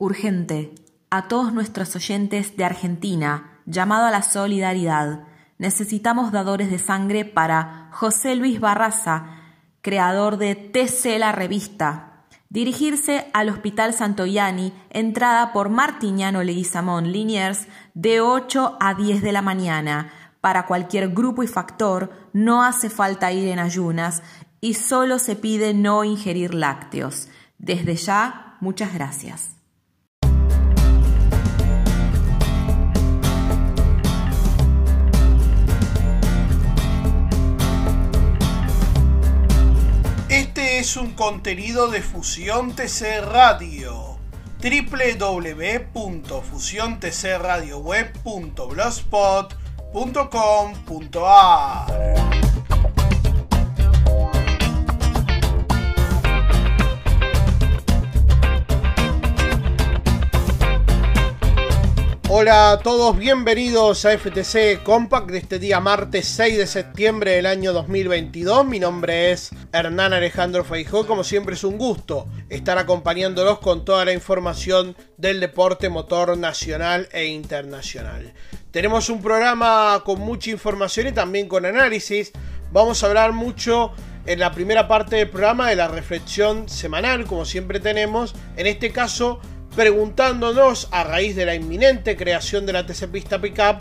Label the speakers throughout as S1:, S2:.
S1: Urgente. A todos nuestros oyentes de Argentina, llamado a la solidaridad. Necesitamos dadores de sangre para José Luis Barraza, creador de TC La Revista. Dirigirse al Hospital Santoyani, entrada por Martiñano Leguizamón Liniers, de 8 a 10 de la mañana. Para cualquier grupo y factor, no hace falta ir en ayunas y solo se pide no ingerir lácteos. Desde ya, muchas gracias.
S2: Es un contenido de Fusión TC Radio. www.fusiontcradioweb.blogspot.com.ar Hola a todos, bienvenidos a FTC Compact de este día martes 6 de septiembre del año 2022. Mi nombre es Hernán Alejandro Feijó, como siempre es un gusto estar acompañándolos con toda la información del deporte motor nacional e internacional. Tenemos un programa con mucha información y también con análisis. Vamos a hablar mucho en la primera parte del programa de la reflexión semanal, como siempre tenemos. En este caso, preguntándonos a raíz de la inminente creación de la TC Pista Pickup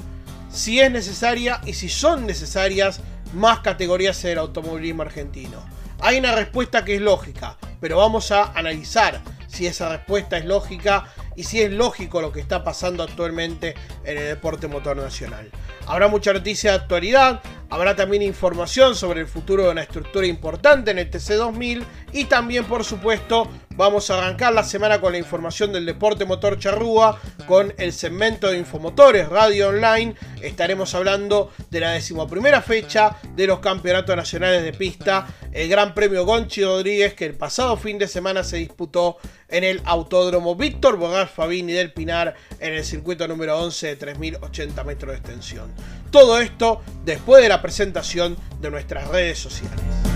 S2: si es necesaria y si son necesarias más categorías en el automovilismo argentino. Hay una respuesta que es lógica, pero vamos a analizar si esa respuesta es lógica y si es lógico lo que está pasando actualmente en el deporte motor nacional. Habrá mucha noticia de actualidad, habrá también información sobre el futuro de una estructura importante en el TC2000 y también por supuesto vamos a arrancar la semana con la información del deporte motor charrúa con el segmento de Infomotores Radio Online. Estaremos hablando de la decimoprimera fecha de los campeonatos nacionales de pista, el Gran Premio Gonchi Rodríguez que el pasado fin de semana se disputó en el Autódromo Víctor Bogar Fabini del Pinar en el circuito número 11 de 3080 metros de extensión. Todo esto después de la presentación de nuestras redes sociales.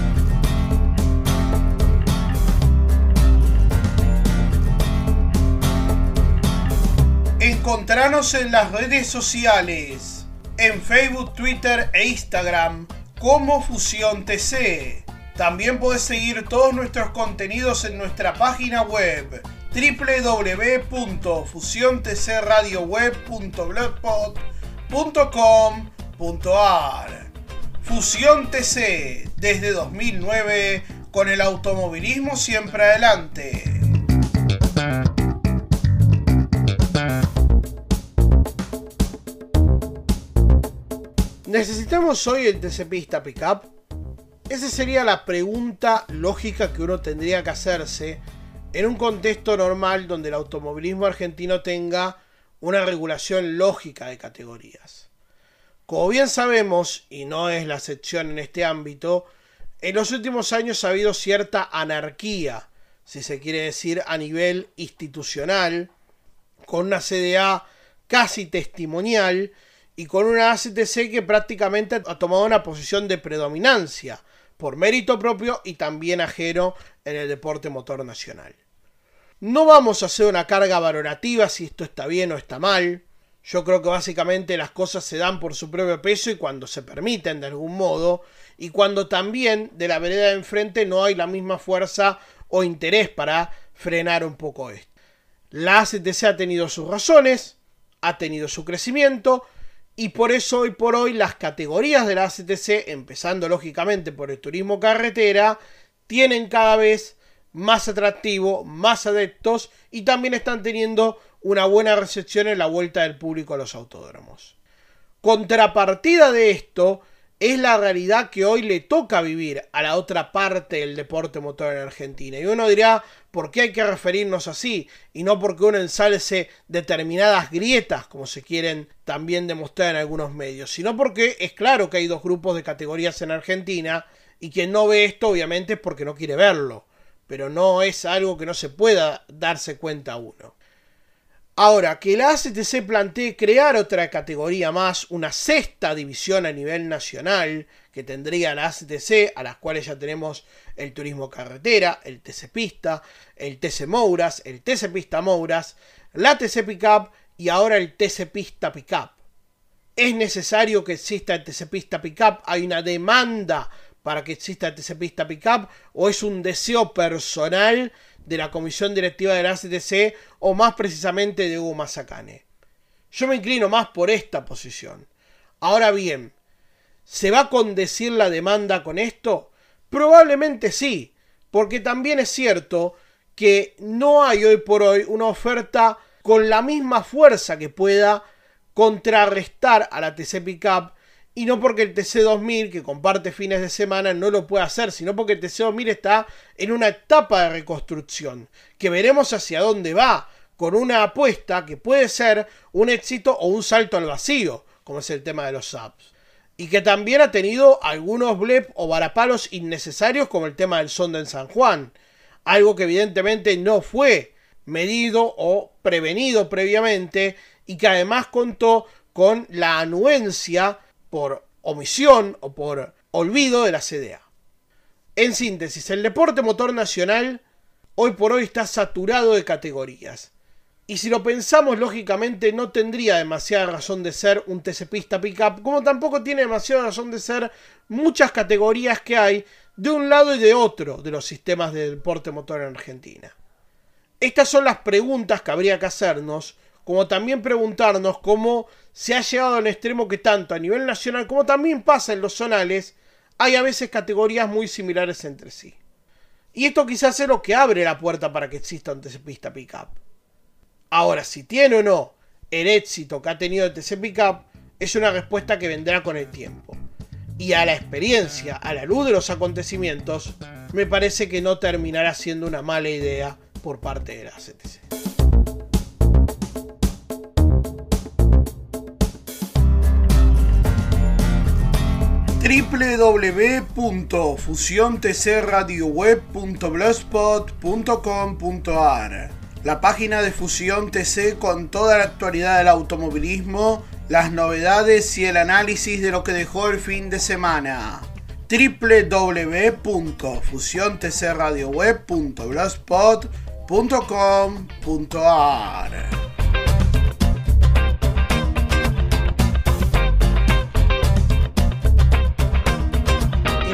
S2: Encontranos en las redes sociales, en Facebook, Twitter e Instagram como Fusión TC. También puedes seguir todos nuestros contenidos en nuestra página web www.fusiontcradioweb.blogspot.com.ar Fusión TC desde 2009 con el automovilismo siempre adelante. ¿Necesitamos hoy el TC Pista Pickup? Esa sería la pregunta lógica que uno tendría que hacerse en un contexto normal donde el automovilismo argentino tenga una regulación lógica de categorías. Como bien sabemos, y no es la excepción en este ámbito, en los últimos años ha habido cierta anarquía, si se quiere decir, a nivel institucional, con una CDA casi testimonial y con una ACTC que prácticamente ha tomado una posición de predominancia por mérito propio y también ajeno en el deporte motor nacional. No vamos a hacer una carga valorativa si esto está bien o está mal. Yo creo que básicamente las cosas se dan por su propio peso y cuando se permiten de algún modo, y cuando también de la vereda de enfrente no hay la misma fuerza o interés para frenar un poco esto. La ACTC ha tenido sus razones, ha tenido su crecimiento, y por eso hoy por hoy las categorías de la ACTC, empezando lógicamente por el turismo carretera, tienen cada vez más atractivo, más adeptos y también están teniendo una buena recepción en la vuelta del público a los autódromos. Contrapartida de esto es la realidad que hoy le toca vivir a la otra parte del deporte motor en Argentina. Y uno dirá, ¿por qué hay que referirnos así? Y no porque uno ensalce determinadas grietas, como se quieren también demostrar en algunos medios, sino porque es claro que hay dos grupos de categorías en Argentina y quien no ve esto obviamente es porque no quiere verlo, pero no es algo que no se pueda darse cuenta uno. Ahora, que la ACTC plantee crear otra categoría más, una sexta división a nivel nacional, que tendría la ACTC, a las cuales ya tenemos el turismo carretera, el TC Pista, el TC Mouras, el TC Pista Mouras, la TC Pickup y ahora el TC Pista Pickup. Es necesario que exista el TC Pista Pickup, hay una demanda para que exista el TC Pista Pickup o es un deseo personal de la comisión directiva de la ACTC o más precisamente de Hugo Mazacane. Yo me inclino más por esta posición. Ahora bien, ¿se va a condecir la demanda con esto? Probablemente sí, porque también es cierto que no hay hoy por hoy una oferta con la misma fuerza que pueda contrarrestar a la TC Pickup y no porque el TC2000, que comparte fines de semana, no lo pueda hacer, sino porque el TC2000 está en una etapa de reconstrucción, que veremos hacia dónde va, con una apuesta que puede ser un éxito o un salto al vacío, como es el tema de los subs. Y que también ha tenido algunos blep o varapalos innecesarios, como el tema del sonda en San Juan. Algo que evidentemente no fue medido o prevenido previamente y que además contó con la anuencia por omisión o por olvido de la CDA. En síntesis, el deporte motor nacional hoy por hoy está saturado de categorías. Y si lo pensamos lógicamente no tendría demasiada razón de ser un TC Pista Pickup, como tampoco tiene demasiada razón de ser muchas categorías que hay de un lado y de otro de los sistemas de deporte motor en Argentina. Estas son las preguntas que habría que hacernos como también preguntarnos cómo se ha llegado al extremo que tanto a nivel nacional como también pasa en los zonales, hay a veces categorías muy similares entre sí. Y esto quizás es lo que abre la puerta para que exista un TC Pista Pickup. Ahora, si tiene o no el éxito que ha tenido el TC Pickup, es una respuesta que vendrá con el tiempo. Y a la experiencia, a la luz de los acontecimientos, me parece que no terminará siendo una mala idea por parte de la CTC. www.fusiontcradioweb.blogspot.com.ar La página de Fusión TC con toda la actualidad del automovilismo, las novedades y el análisis de lo que dejó el fin de semana. www.fusiontcradioweb.blogspot.com.ar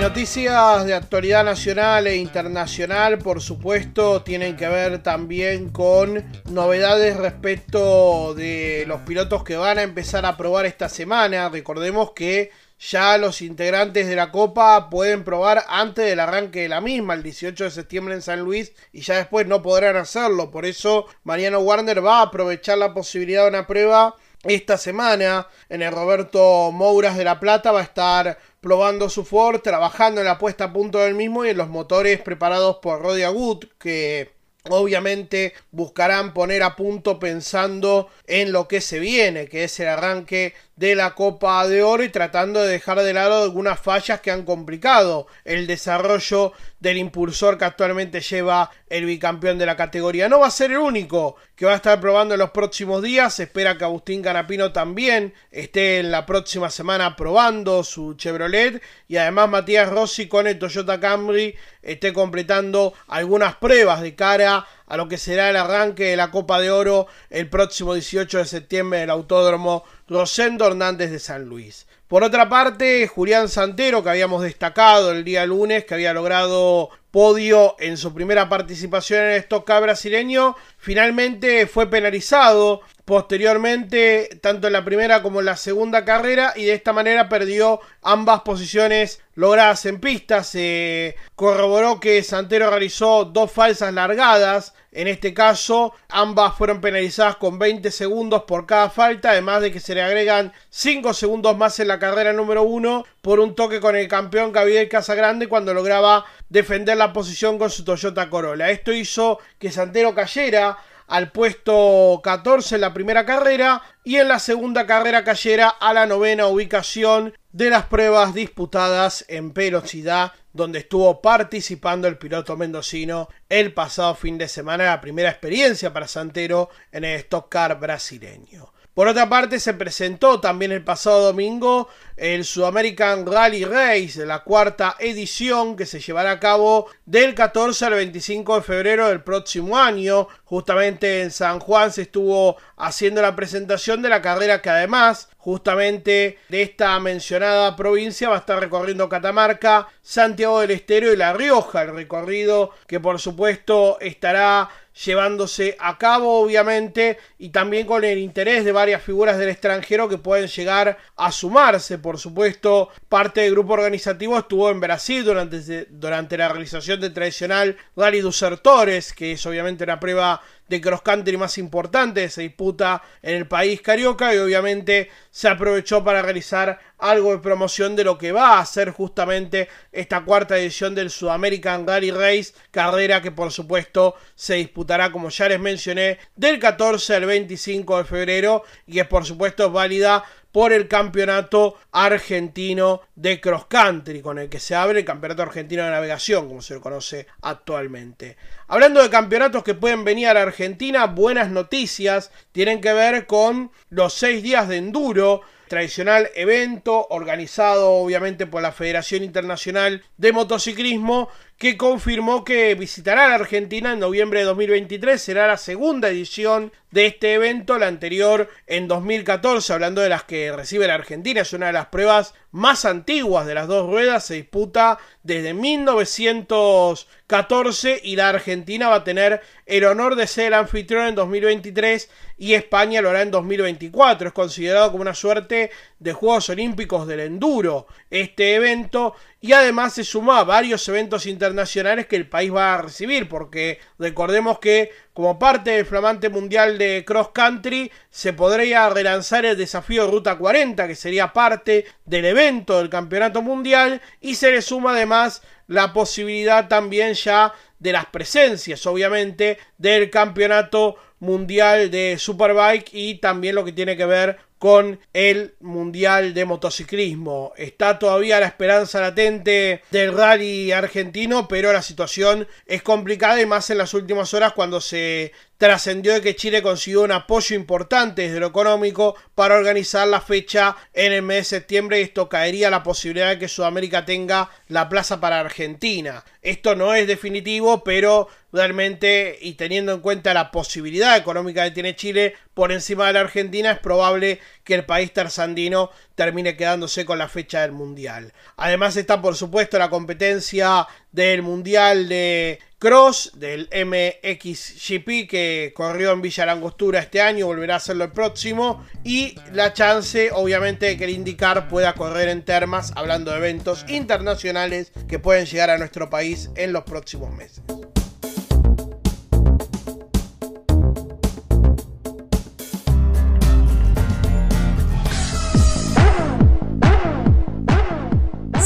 S2: noticias de actualidad nacional e internacional, por supuesto, tienen que ver también con novedades respecto de los pilotos que van a empezar a probar esta semana. Recordemos que ya los integrantes de la Copa pueden probar antes del arranque de la misma, el 18 de septiembre en San Luis, y ya después no podrán hacerlo. Por eso Mariano Warner va a aprovechar la posibilidad de una prueba esta semana en el Roberto Mouras de La Plata va a estar probando su Ford, trabajando en la puesta a punto del mismo y en los motores preparados por Rodia Wood, que obviamente buscarán poner a punto pensando en lo que se viene, que es el arranque de la Copa de Oro y tratando de dejar de lado algunas fallas que han complicado el desarrollo del impulsor que actualmente lleva el bicampeón de la categoría. No va a ser el único que va a estar probando en los próximos días. Se espera que Agustín Canapino también esté en la próxima semana probando su Chevrolet. Y además Matías Rossi con el Toyota Camry esté completando algunas pruebas de cara a lo que será el arranque de la Copa de Oro el próximo 18 de septiembre en el Autódromo Rosendo Hernández de San Luis. Por otra parte, Julián Santero, que habíamos destacado el día lunes, que había logrado podio en su primera participación en el Stock brasileño, finalmente fue penalizado posteriormente tanto en la primera como en la segunda carrera y de esta manera perdió ambas posiciones logradas en pista. Se corroboró que Santero realizó dos falsas largadas. En este caso, ambas fueron penalizadas con 20 segundos por cada falta, además de que se le agregan 5 segundos más en la carrera número 1 por un toque con el campeón Gabriel Casagrande cuando lograba defender la posición con su Toyota Corolla. Esto hizo que Santero cayera al puesto 14 en la primera carrera y en la segunda carrera cayera a la novena ubicación de las pruebas disputadas en velocidad donde estuvo participando el piloto mendocino el pasado fin de semana, la primera experiencia para Santero en el Stock Car brasileño. Por otra parte, se presentó también el pasado domingo el Sudamerican Rally Race, la cuarta edición que se llevará a cabo del 14 al 25 de febrero del próximo año. Justamente en San Juan se estuvo haciendo la presentación de la carrera que además justamente de esta mencionada provincia va a estar recorriendo Catamarca, Santiago del Estero y La Rioja, el recorrido que por supuesto estará llevándose a cabo obviamente y también con el interés de varias figuras del extranjero que pueden llegar a sumarse. Por supuesto parte del grupo organizativo estuvo en Brasil durante, durante la realización del tradicional Rally dos Sertores que es obviamente una prueba de cross country más importante se disputa en el país carioca y obviamente se aprovechó para realizar algo de promoción de lo que va a ser justamente esta cuarta edición del Sudamerican Rally Race, carrera que por supuesto se disputará como ya les mencioné del 14 al 25 de febrero y es por supuesto válida por el campeonato argentino de cross country, con el que se abre el campeonato argentino de navegación, como se lo conoce actualmente. Hablando de campeonatos que pueden venir a la Argentina, buenas noticias tienen que ver con los seis días de enduro tradicional evento organizado obviamente por la Federación Internacional de Motociclismo que confirmó que visitará la Argentina en noviembre de 2023. Será la segunda edición de este evento, la anterior en 2014, hablando de las que recibe la Argentina. Es una de las pruebas más antiguas de las dos ruedas. Se disputa desde 1914 y la Argentina va a tener el honor de ser el anfitrión en 2023 y España lo hará en 2024. Es considerado como una suerte de Juegos Olímpicos del Enduro este evento y además se suma a varios eventos internacionales que el país va a recibir, porque recordemos que como parte del flamante mundial de cross country se podría relanzar el desafío Ruta 40, que sería parte del evento del campeonato mundial, y se le suma además la posibilidad también ya de las presencias, obviamente, del campeonato mundial de Superbike y también lo que tiene que ver con el Mundial de Motociclismo. Está todavía la esperanza latente del rally argentino, pero la situación es complicada y más en las últimas horas cuando se trascendió de que Chile consiguió un apoyo importante desde lo económico para organizar la fecha en el mes de septiembre y esto caería la posibilidad de que Sudamérica tenga la plaza para Argentina. Esto no es definitivo, pero realmente y teniendo en cuenta la posibilidad económica que tiene Chile por encima de la Argentina, es probable que el país tersandino termine quedándose con la fecha del Mundial. Además está por supuesto la competencia del Mundial de Cross, del MXGP que corrió en Villa Langostura este año, volverá a hacerlo el próximo, y la chance obviamente de que el IndyCar pueda correr en termas, hablando de eventos internacionales que pueden llegar a nuestro país en los próximos meses.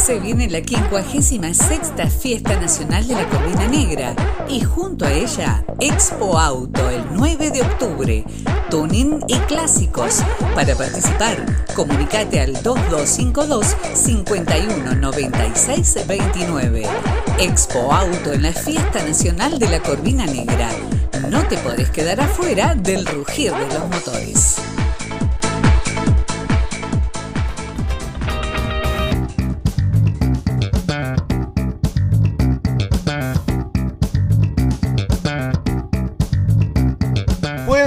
S3: Se viene la 56 Fiesta Nacional de la Corvina Negra y junto a ella Expo Auto el 9 de octubre. Tuning y clásicos. Para participar, comunícate al 2252 519629 Expo Auto en la Fiesta Nacional de la Corvina Negra. No te podés quedar afuera del rugir de los motores.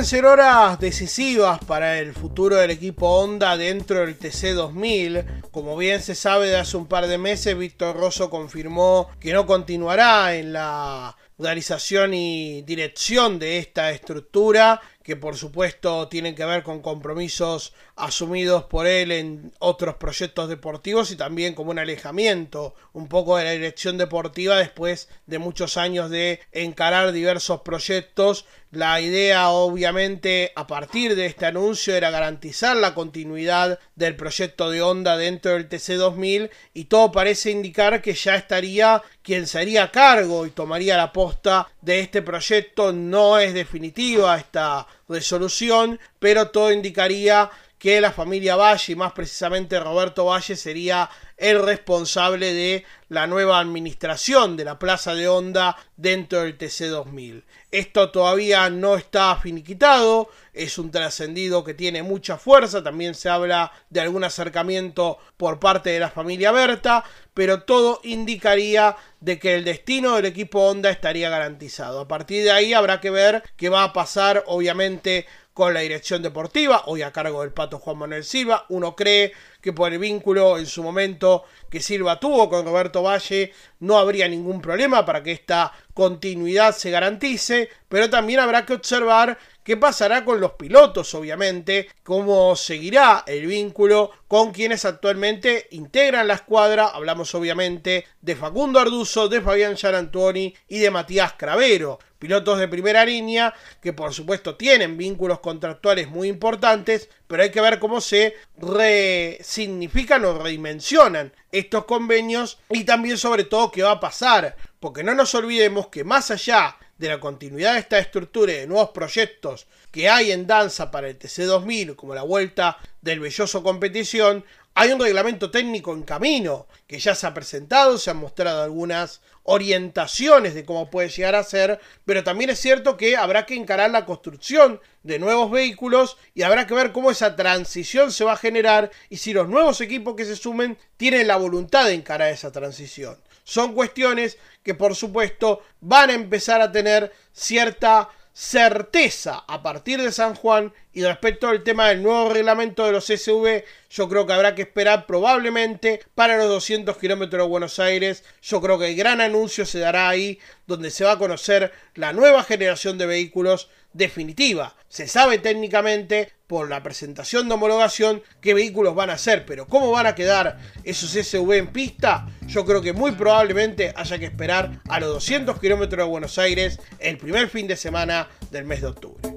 S2: Ser horas decisivas para el futuro del equipo Honda dentro del TC 2000. Como bien se sabe de hace un par de meses, Víctor Rosso confirmó que no continuará en la realización y dirección de esta estructura, que por supuesto tienen que ver con compromisos asumidos por él en otros proyectos deportivos y también como un alejamiento un poco de la dirección deportiva después de muchos años de encarar diversos proyectos. La idea obviamente a partir de este anuncio era garantizar la continuidad del proyecto de Honda dentro del TC2000 y todo parece indicar que ya estaría quien se haría cargo y tomaría la posta de este proyecto. No es definitiva esta resolución, pero todo indicaría que la familia Valle, y más precisamente Roberto Valle, sería el responsable de la nueva administración de la Plaza de Honda dentro del TC2000. Esto todavía no está finiquitado, es un trascendido que tiene mucha fuerza, también se habla de algún acercamiento por parte de la familia Berta, pero todo indicaría de que el destino del equipo Honda estaría garantizado. A partir de ahí habrá que ver qué va a pasar, obviamente, con la dirección deportiva, hoy a cargo del pato Juan Manuel Silva. Uno cree que por el vínculo en su momento que Silva tuvo con Roberto Valle no habría ningún problema para que esta continuidad se garantice, pero también habrá que observar qué pasará con los pilotos, obviamente, cómo seguirá el vínculo con quienes actualmente integran la escuadra. Hablamos obviamente de Facundo Arduzo, de Fabián Gianantoni y de Matías Cravero pilotos de primera línea que por supuesto tienen vínculos contractuales muy importantes, pero hay que ver cómo se resignifican o redimensionan estos convenios y también sobre todo qué va a pasar, porque no nos olvidemos que más allá de la continuidad de esta estructura y de nuevos proyectos que hay en danza para el TC2000, como la vuelta del Belloso Competición, hay un reglamento técnico en camino que ya se ha presentado, se han mostrado algunas orientaciones de cómo puede llegar a ser, pero también es cierto que habrá que encarar la construcción de nuevos vehículos y habrá que ver cómo esa transición se va a generar y si los nuevos equipos que se sumen tienen la voluntad de encarar esa transición. Son cuestiones que por supuesto van a empezar a tener cierta certeza a partir de San Juan y respecto al tema del nuevo reglamento de los SV, yo creo que habrá que esperar probablemente para los 200 kilómetros de Buenos Aires. Yo creo que el gran anuncio se dará ahí, donde se va a conocer la nueva generación de vehículos definitiva. Se sabe técnicamente por la presentación de homologación qué vehículos van a ser, pero cómo van a quedar esos SV en pista, yo creo que muy probablemente haya que esperar a los 200 kilómetros de Buenos Aires el primer fin de semana del mes de octubre.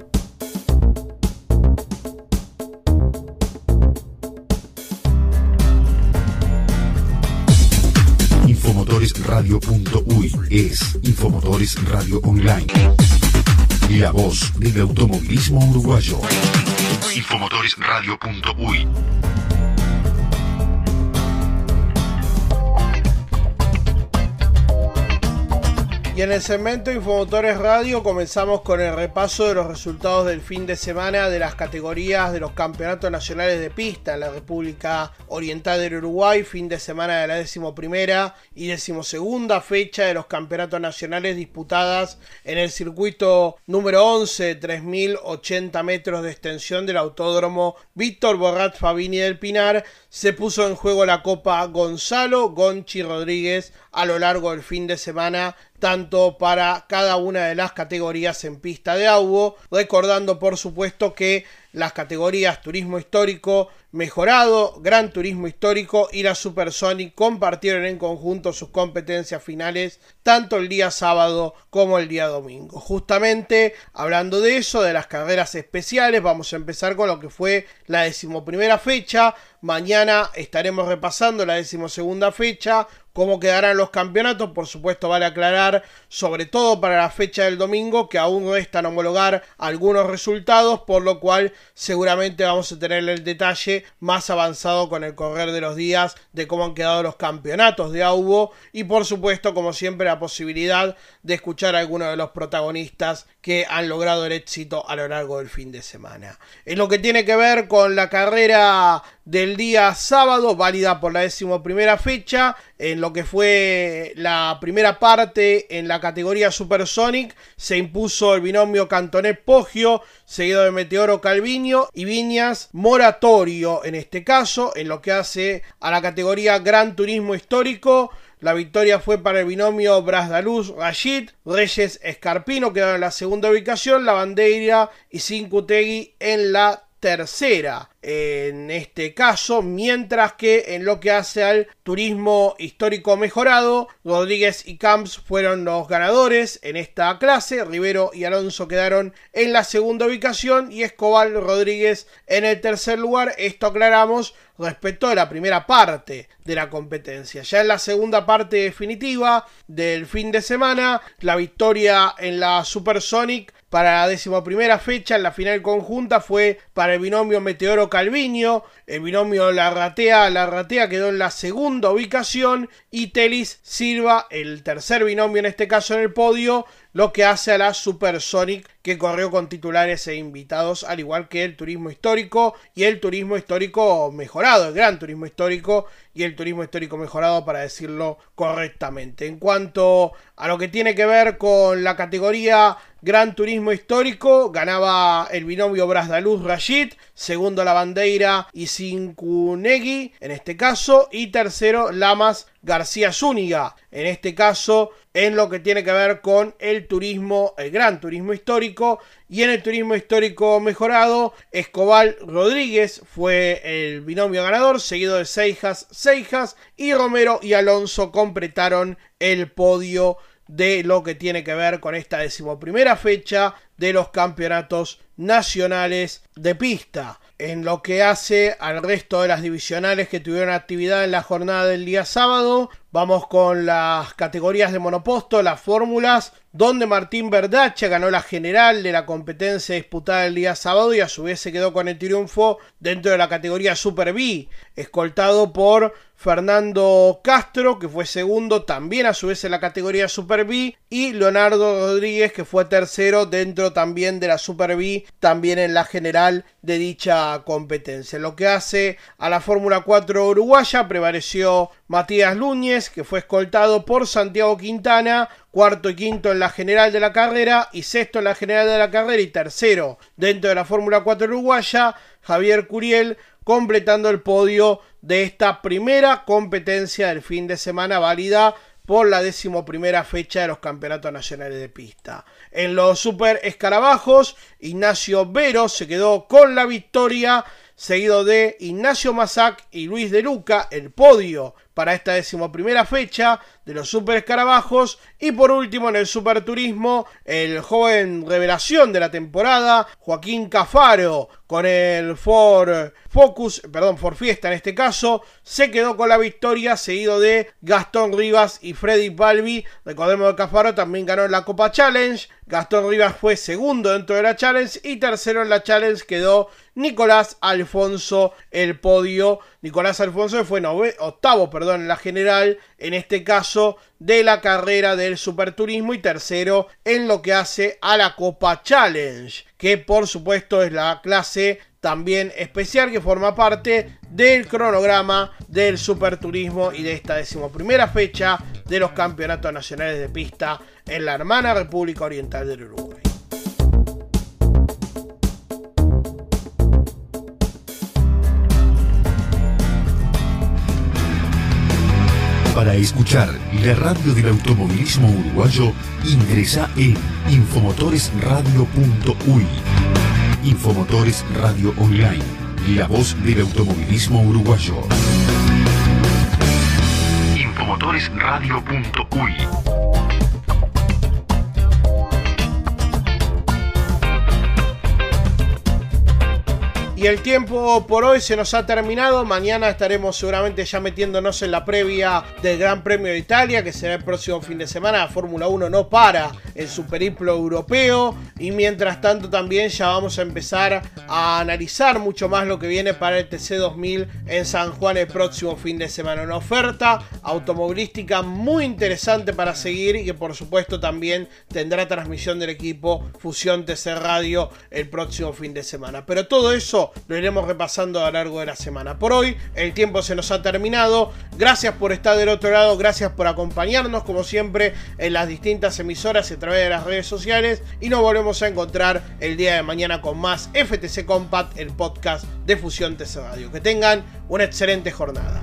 S4: Infomotoresradio.uy es Infomotores Radio Online. La voz del automovilismo uruguayo. Infomotoresradio.uy
S2: Y en el segmento Infomotores Radio comenzamos con el repaso de los resultados del fin de semana de las categorías de los campeonatos nacionales de pista en la República Oriental del Uruguay, fin de semana de la decimoprimera y decimosegunda fecha de los campeonatos nacionales disputadas en el circuito número 11, 3080 metros de extensión del autódromo Víctor Borrat Fabini del Pinar, se puso en juego la Copa Gonzalo Gonchi Rodríguez a lo largo del fin de semana tanto para cada una de las categorías en pista de agua, recordando por supuesto que las categorías turismo histórico mejorado, gran turismo histórico y la Supersonic compartieron en conjunto sus competencias finales tanto el día sábado como el día domingo. Justamente hablando de eso, de las carreras especiales, vamos a empezar con lo que fue la decimoprimera fecha. Mañana estaremos repasando la decimosegunda fecha cómo quedarán los campeonatos. Por supuesto, vale aclarar, sobre todo para la fecha del domingo, que aún restan homologar algunos resultados, por lo cual seguramente vamos a tener el detalle más avanzado con el correr de los días de cómo han quedado los campeonatos de AUBO y por supuesto, como siempre, la posibilidad de escuchar a algunos de los protagonistas que han logrado el éxito a lo largo del fin de semana. En lo que tiene que ver con la carrera del día sábado, válida por la decimoprimera fecha, en lo que fue la primera parte en la categoría Supersonic, se impuso el binomio Cantonet Poggio, seguido de Meteoro Calviño y Viñas Moratorio en este caso, en lo que hace a la categoría Gran Turismo Histórico. La victoria fue para el binomio Brasdaluz Rashid, Reyes Escarpino quedaron en la segunda ubicación, la bandera y Cincutegui en la tercera en este caso, mientras que en lo que hace al turismo histórico mejorado, Rodríguez y Camps fueron los ganadores en esta clase, Rivero y Alonso quedaron en la segunda ubicación y Escobar Rodríguez en el tercer lugar, esto aclaramos respecto a la primera parte de la competencia. Ya en la segunda parte definitiva del fin de semana, la victoria en la Supersonic para la decimoprimera fecha la final conjunta fue para el binomio Meteoro Calviño, el binomio Larratea Larratea quedó en la segunda ubicación y Telis Silva, el tercer binomio en este caso en el podio, lo que hace a la Supersonic que corrió con titulares e invitados, al igual que el turismo histórico y el turismo histórico mejorado, el gran turismo histórico y el turismo histórico mejorado para decirlo correctamente. En cuanto a lo que tiene que ver con la categoría Gran Turismo Histórico, ganaba el binomio Brasdaluz Rashid, segundo la bandera y en este caso, y tercero Lamas García Zúñiga, en este caso en lo que tiene que ver con el turismo, el gran turismo histórico, y en el turismo histórico mejorado, Escobal Rodríguez fue el binomio ganador, seguido de Seijas, Seijas, y Romero y Alonso completaron el podio de lo que tiene que ver con esta decimoprimera fecha de los campeonatos nacionales de pista. En lo que hace al resto de las divisionales que tuvieron actividad en la jornada del día sábado, vamos con las categorías de monoposto, las fórmulas, donde Martín Verdache ganó la general de la competencia disputada el día sábado y a su vez se quedó con el triunfo dentro de la categoría Super B, escoltado por Fernando Castro, que fue segundo también a su vez en la categoría Super B, y Leonardo Rodríguez, que fue tercero dentro también de la Super B, también en la general de dicha competencia. Lo que hace a la Fórmula 4 uruguaya, prevaleció Matías Núñez, que fue escoltado por Santiago Quintana, cuarto y quinto en la general de la carrera, y sexto en la general de la carrera, y tercero dentro de la Fórmula 4 uruguaya, Javier Curiel, completando el podio de esta primera competencia del fin de semana válida por la decimoprimera fecha de los campeonatos nacionales de pista. En los super escarabajos, Ignacio Vero se quedó con la victoria, seguido de Ignacio Mazac y Luis de Luca, el podio para esta decimoprimera fecha de los Super Escarabajos. Y por último, en el Super Turismo, el joven revelación de la temporada, Joaquín Cafaro, con el Ford Focus, perdón, Ford Fiesta en este caso, se quedó con la victoria, seguido de Gastón Rivas y Freddy Balbi. Recordemos que Cafaro también ganó la Copa Challenge. Gastón Rivas fue segundo dentro de la Challenge y tercero en la Challenge quedó Nicolás Alfonso el podio. Nicolás Alfonso fue octavo, perdón, en la general, en este caso de la carrera del Superturismo y tercero en lo que hace a la Copa Challenge, que por supuesto es la clase también especial que forma parte del cronograma del Superturismo y de esta decimoprimera fecha de los campeonatos nacionales de pista en la hermana República Oriental del Uruguay.
S4: Para escuchar la radio del automovilismo uruguayo, ingresa en infomotoresradio.uy. Infomotores Radio Online, la voz del automovilismo uruguayo. Infomotoresradio.uy
S2: Y el tiempo por hoy se nos ha terminado. Mañana estaremos seguramente ya metiéndonos en la previa del Gran Premio de Italia, que será el próximo fin de semana. La Fórmula 1 no para en su periplo europeo. Y mientras tanto también ya vamos a empezar a analizar mucho más lo que viene para el TC2000 en San Juan el próximo fin de semana. Una oferta automovilística muy interesante para seguir y que por supuesto también tendrá transmisión del equipo Fusión TC Radio el próximo fin de semana. Pero todo eso lo iremos repasando a lo largo de la semana. Por hoy, el tiempo se nos ha terminado. Gracias por estar del otro lado, gracias por acompañarnos, como siempre, en las distintas emisoras y a través de las redes sociales. Y nos volvemos a encontrar el día de mañana con más FTC Compact, el podcast de Fusión TC Radio. Que tengan una excelente jornada.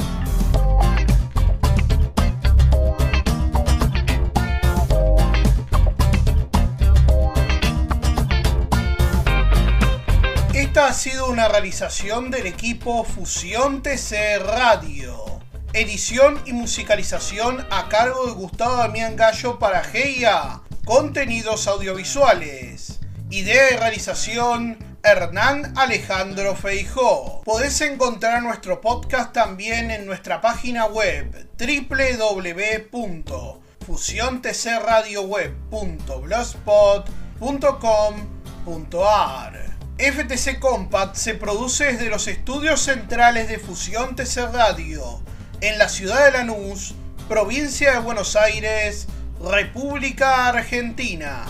S2: Sido una realización del equipo Fusión TC Radio. Edición y musicalización a cargo de Gustavo Damián Gallo para GIA. Contenidos audiovisuales. Idea y realización Hernán Alejandro Feijó. Podés encontrar nuestro podcast también en nuestra página web www.fusiontcradioweb.blogspot.com FTC Compact se produce desde los estudios centrales de Fusión TC Radio, en la ciudad de Lanús, provincia de Buenos Aires, República Argentina.